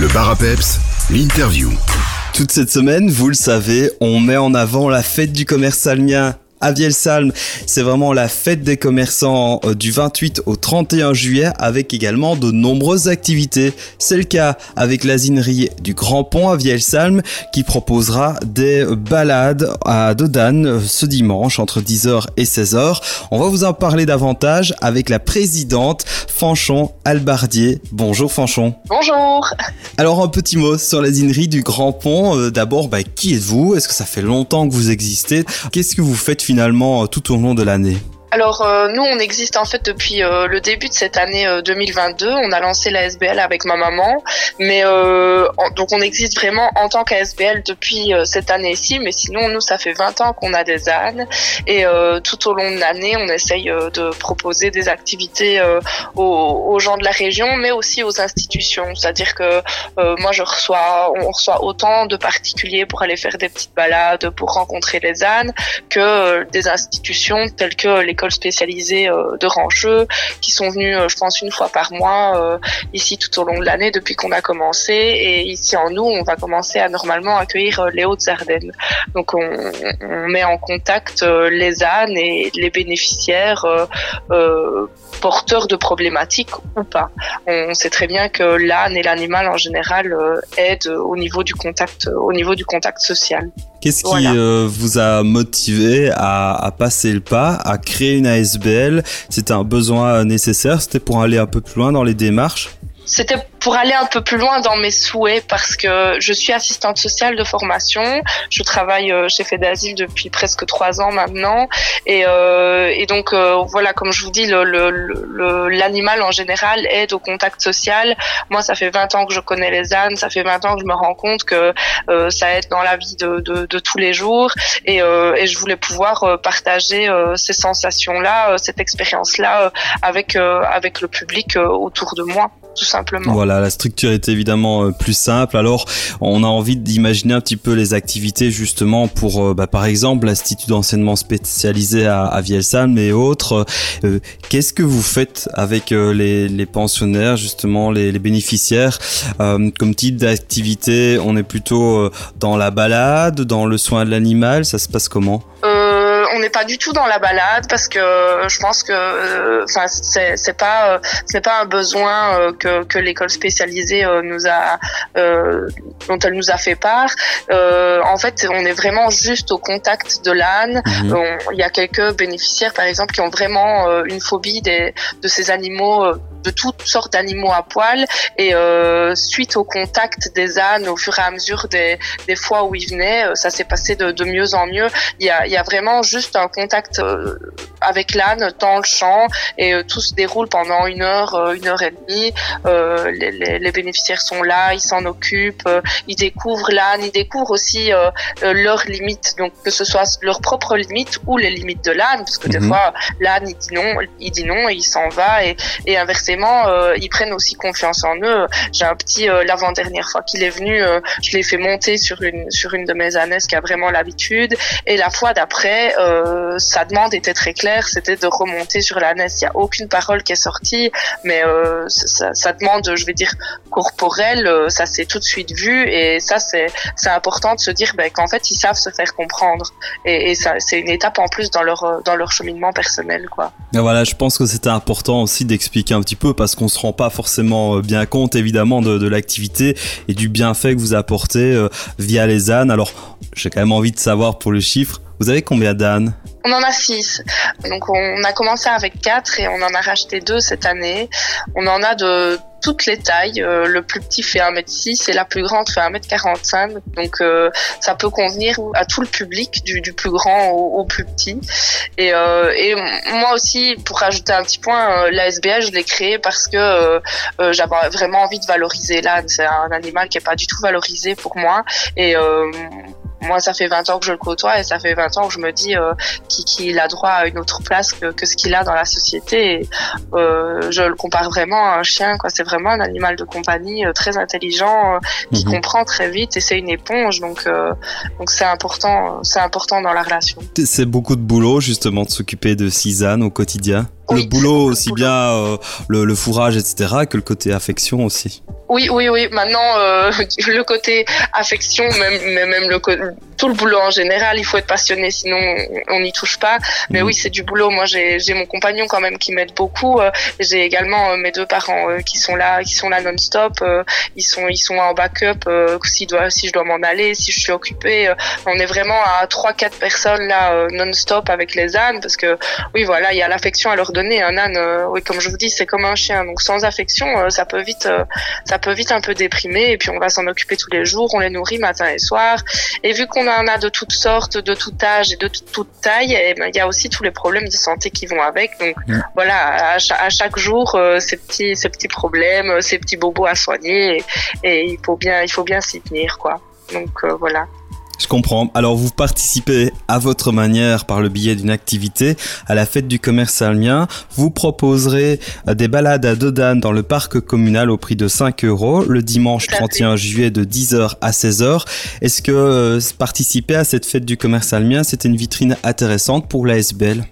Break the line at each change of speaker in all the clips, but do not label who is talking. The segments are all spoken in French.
Le bar l'interview.
Toute cette semaine, vous le savez, on met en avant la fête du commerce salmien à Vielsalm. C'est vraiment la fête des commerçants euh, du 28 au 31 juillet avec également de nombreuses activités. C'est le cas avec l'asinerie du Grand Pont à Vielsalm qui proposera des balades à Dodane euh, ce dimanche entre 10h et 16h. On va vous en parler davantage avec la présidente Fanchon Albardier. Bonjour Fanchon.
Bonjour.
Alors un petit mot sur l'asinerie du Grand Pont. Euh, d'abord, bah, qui êtes-vous? Est-ce que ça fait longtemps que vous existez? Qu'est-ce que vous faites finalement tout au long de l'année
alors euh, nous on existe en fait depuis euh, le début de cette année 2022. Euh, on a lancé la SBL avec ma maman, mais donc on existe vraiment en tant qu'ASBL depuis cette année-ci. Mais sinon nous ça fait 20 ans qu'on a des ânes et tout au long de l'année on essaye de proposer des activités aux, gens de la région, mais aussi aux institutions. C'est-à-dire que moi je reçois, on reçoit autant de particuliers pour aller faire des petites balades, pour rencontrer les ânes, que des institutions telles que les écoles spécialisées euh, de Rancheux qui sont venues, euh, je pense, une fois par mois euh, ici tout au long de l'année depuis qu'on a commencé. Et ici en nous, on va commencer à normalement accueillir les Hautes-Ardennes. Donc on, met en contact les ânes et les bénéficiaires porteurs de problématiques ou pas. On sait très bien que l'âne et l'animal en général aident au niveau du contact, au niveau du contact social.
Qu'est-ce qui vous a motivé à, à, passer le pas, à créer une ASBL, c'était un besoin nécessaire, c'était pour aller un peu plus loin dans les démarches?
C'était pour aller un peu plus loin dans mes souhaits parce que je suis assistante sociale de formation. Je travaille euh, chez Fédasile depuis presque trois ans maintenant. Et, euh, et donc, euh, voilà, comme je vous dis, l'animal en général aide au contact social. Moi, ça fait 20 ans que je connais les ânes. Ça fait 20 ans que je me rends compte que ça aide dans la vie de, de, de tous les jours. Et, et, je voulais pouvoir partager ces sensations-là, cette expérience-là avec, avec le public autour de moi tout simplement.
Voilà, la structure est évidemment euh, plus simple. Alors, on a envie d'imaginer un petit peu les activités justement pour, euh, bah, par exemple, l'Institut d'enseignement spécialisé à, à Vielsalm et autres. Euh, qu'est-ce que vous faites avec les, les, pensionnaires, justement, les, les bénéficiaires? Comme type d'activité, on est plutôt dans la balade, dans le soin de l'animal, ça se passe comment?
On n'est pas du tout dans la balade parce que je pense que enfin c'est pas c'est pas un besoin que que, l'école spécialisée euh, nous a, euh, dont elle nous a fait part. Euh, en fait, on est vraiment juste au contact de l'âne. Mhm. Il y a quelques bénéficiaires, par exemple, qui ont vraiment une phobie des, de ces animaux de toutes sortes d'animaux à poil et euh, suite au contact des ânes au fur et à mesure des, des fois où ils venaient ça s'est passé de, de, mieux en mieux. Il y a, il y a vraiment juste un contact avec l'âne dans le champ et tout se déroule pendant une heure une heure et demie. Euh, les, les, bénéficiaires sont là, ils s'en occupent, euh, ils découvrent l'âne, ils découvrent aussi euh, leurs limites, donc que ce soit leurs propres limites ou les limites de l'âne, parce que des mhm. fois l'âne il dit non, il dit non et il s'en va et, et inversement ils prennent aussi confiance en eux. J'ai un petit l'avant-dernière fois qu'il est venu, je l'ai fait monter sur une sur une de mes ânesses qui a vraiment l'habitude et la fois d'après sa demande était très claire, c'était de remonter sur l'ânesse. Il n'y a aucune parole qui est sortie, mais ça demande, je vais dire, corporelle, euh, ça s'est tout de suite vu et ça c'est c'est important de se dire ben, qu'en fait ils savent se faire comprendre et, c'est une étape en plus dans leur euh, dans leur cheminement personnel.
Et voilà, je pense que c'était important aussi d'expliquer un petit peu parce qu'on se rend pas forcément euh, bien compte évidemment de, de l'activité et du bienfait que vous apportez via les ânes. Alors j'ai quand même envie de savoir pour le chiffre, vous avez combien d'ânes
on en a six. Donc on a commencé avec quatre et on en a racheté deux cette année. On en a de toutes les tailles. Euh, le plus petit fait 1m6 et la plus grande fait 1m45. Donc euh, ça peut convenir à tout le public, du, plus grand au, plus petit. Et, euh, et, moi aussi, pour rajouter un petit point, la SBL, je l'ai créé parce que j'avais vraiment envie de valoriser l'âne. C'est un animal qui est pas du tout valorisé pour moi. Et moi, ça fait 20 ans que je le côtoie et ça fait 20 ans que je me dis euh, qu'il a droit à une autre place que, que ce qu'il a dans la société. Et, euh, je le compare vraiment à un chien. quoi. C'est vraiment un animal de compagnie euh, très intelligent, euh, qui mhm. comprend très vite et c'est une éponge. Donc, euh, donc c'est important, c'est important dans la relation.
C'est beaucoup de boulot justement de s'occuper de Cisane au quotidien? Le boulot aussi bien euh, le, le, fourrage etc que le côté affection aussi.
Oui, oui, oui. Maintenant, euh, le côté affection, même, même le tout le boulot en général, il faut être passionné, sinon on n'y touche pas. Mais mm. oui, c'est du boulot. Moi, j'ai mon compagnon quand même qui m'aide beaucoup. Euh, j'ai également mes deux parents qui sont là, qui sont là non-stop. ils sont, ils sont en backup si, doit, si je dois m'en aller, si je suis occupée. on est vraiment à trois, quatre personnes là non-stop avec les ânes, parce que oui, voilà, il y a l'affection à leur Un âne, oui, comme je vous dis, c'est comme un chien. Donc sans affection, ça peut vite, ça peut vite un peu déprimer et puis on va s'en occuper tous les jours, on les nourrit matin et soir. Et vu qu'on en a de toutes sortes, de tout âge et de toute taille, et eh ben, il y a aussi tous les problèmes de santé qui vont avec. Donc voilà, à, chaque jour, euh, ces petits, ces petits problèmes, ces petits bobos à soigner et, il faut bien, il faut bien s'y tenir quoi. Donc euh, voilà.
Je comprends. Alors vous participez à votre manière par le biais d'une activité à la fête du commerce salmien. Vous proposerez euh, des balades à Dodane dans le parc communal au prix de 5 euros le dimanche 31 juillet de 10h à 16h. Est-ce que euh, participer à cette fête du commerce salmien, c'était une vitrine intéressante pour la SBL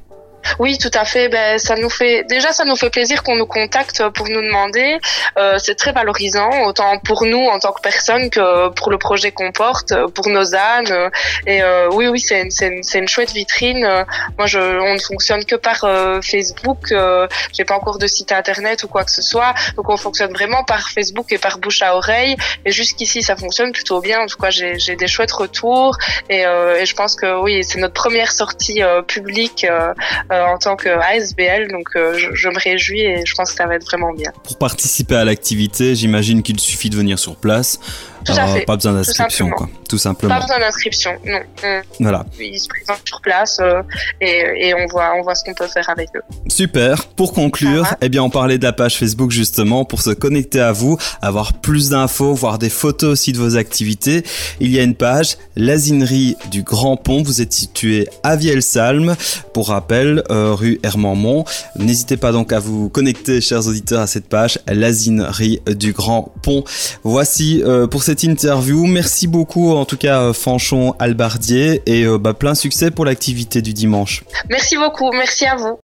oui, tout à fait. Ben, ça nous fait déjà, ça nous fait plaisir qu'on nous contacte pour nous demander. Euh, c'est très valorisant, autant pour nous en tant que personne que pour le projet qu'on porte, pour nos ânes. Et euh, oui, oui, c'est une, une, chouette vitrine. Moi, je, on ne fonctionne que par euh, Facebook. Euh, J'ai pas encore de site internet ou quoi que ce soit, donc on fonctionne vraiment par Facebook et par bouche à oreille. Et jusqu'ici, ça fonctionne plutôt bien. En tout cas, j'ai des chouettes retours. Et, euh, et, je pense que oui, c'est notre première sortie euh, publique. Euh, en tant que ASBL. Donc euh, je, me réjouis et je pense que ça va être vraiment bien.
Pour participer à l'activité, j'imagine qu'il suffit de venir sur place.
Tout à fait.
Pas besoin d'inscription, quoi. Tout simplement.
Pas besoin d'inscription, non.
Voilà.
Ils se présentent sur place euh, et, et, on voit, on voit ce qu'on peut faire avec eux.
Super. Pour conclure, eh bien, on parlait de la page Facebook justement pour se connecter à vous, avoir plus d'infos, voir des photos aussi de vos activités. Il y a une page, l'asinerie du Grand Pont. Vous êtes situé à Vielsalm. Pour rappel, euh, rue Hermandmont. N'hésitez pas donc à vous connecter, chers auditeurs, à cette page, l'asinerie du Grand Pont. Voici euh, pour cette interview. Merci beaucoup, en tout cas, Fanchon Albardier, et euh, bah, plein succès pour l'activité du dimanche.
Merci beaucoup, merci à vous.